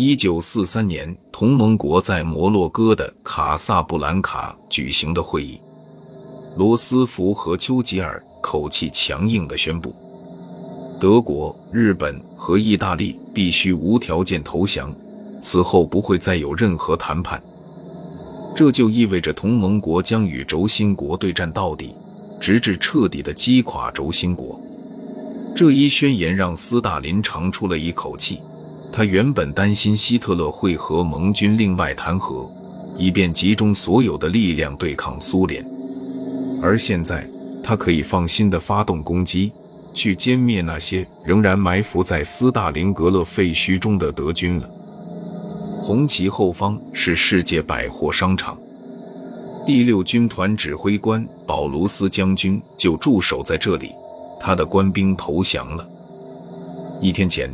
一九四三年，同盟国在摩洛哥的卡萨布兰卡举行的会议，罗斯福和丘吉尔口气强硬地宣布，德国、日本和意大利必须无条件投降，此后不会再有任何谈判。这就意味着同盟国将与轴心国对战到底，直至彻底的击垮轴心国。这一宣言让斯大林长出了一口气。他原本担心希特勒会和盟军另外谈和，以便集中所有的力量对抗苏联，而现在他可以放心地发动攻击，去歼灭那些仍然埋伏在斯大林格勒废墟中的德军了。红旗后方是世界百货商场，第六军团指挥官保卢斯将军就驻守在这里，他的官兵投降了。一天前。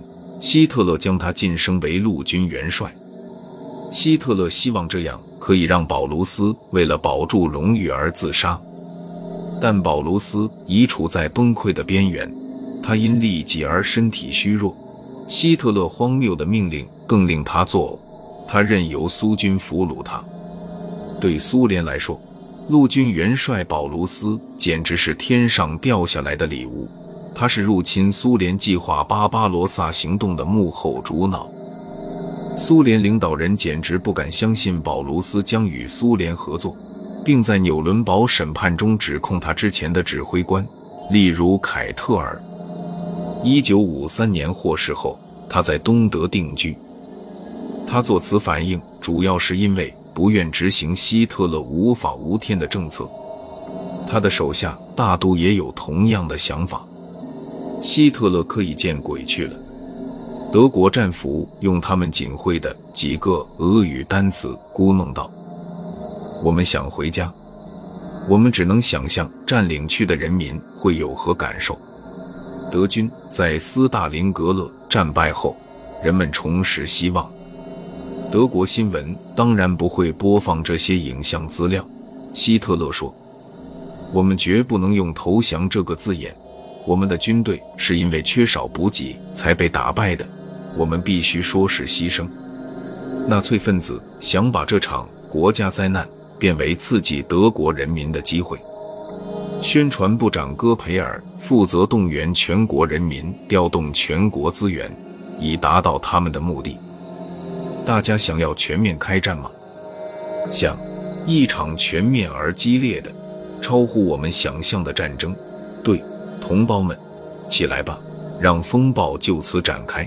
希特勒将他晋升为陆军元帅。希特勒希望这样可以让保卢斯为了保住荣誉而自杀，但保卢斯已处在崩溃的边缘，他因痢疾而身体虚弱。希特勒荒谬的命令更令他作呕，他任由苏军俘虏他。对苏联来说，陆军元帅保卢斯简直是天上掉下来的礼物。他是入侵苏联计划巴巴罗萨行动的幕后主脑。苏联领导人简直不敢相信保卢斯将与苏联合作，并在纽伦堡审判中指控他之前的指挥官，例如凯特尔。一九五三年获释后，他在东德定居。他作此反应，主要是因为不愿执行希特勒无法无天的政策。他的手下大都也有同样的想法。希特勒可以见鬼去了。德国战俘用他们仅会的几个俄语单词咕哝道：“我们想回家。”我们只能想象占领区的人民会有何感受。德军在斯大林格勒战败后，人们重拾希望。德国新闻当然不会播放这些影像资料。希特勒说：“我们绝不能用投降这个字眼。”我们的军队是因为缺少补给才被打败的，我们必须说是牺牲。纳粹分子想把这场国家灾难变为刺激德国人民的机会。宣传部长戈培尔负责动员全国人民，调动全国资源，以达到他们的目的。大家想要全面开战吗？想，一场全面而激烈的、超乎我们想象的战争。对。同胞们，起来吧，让风暴就此展开。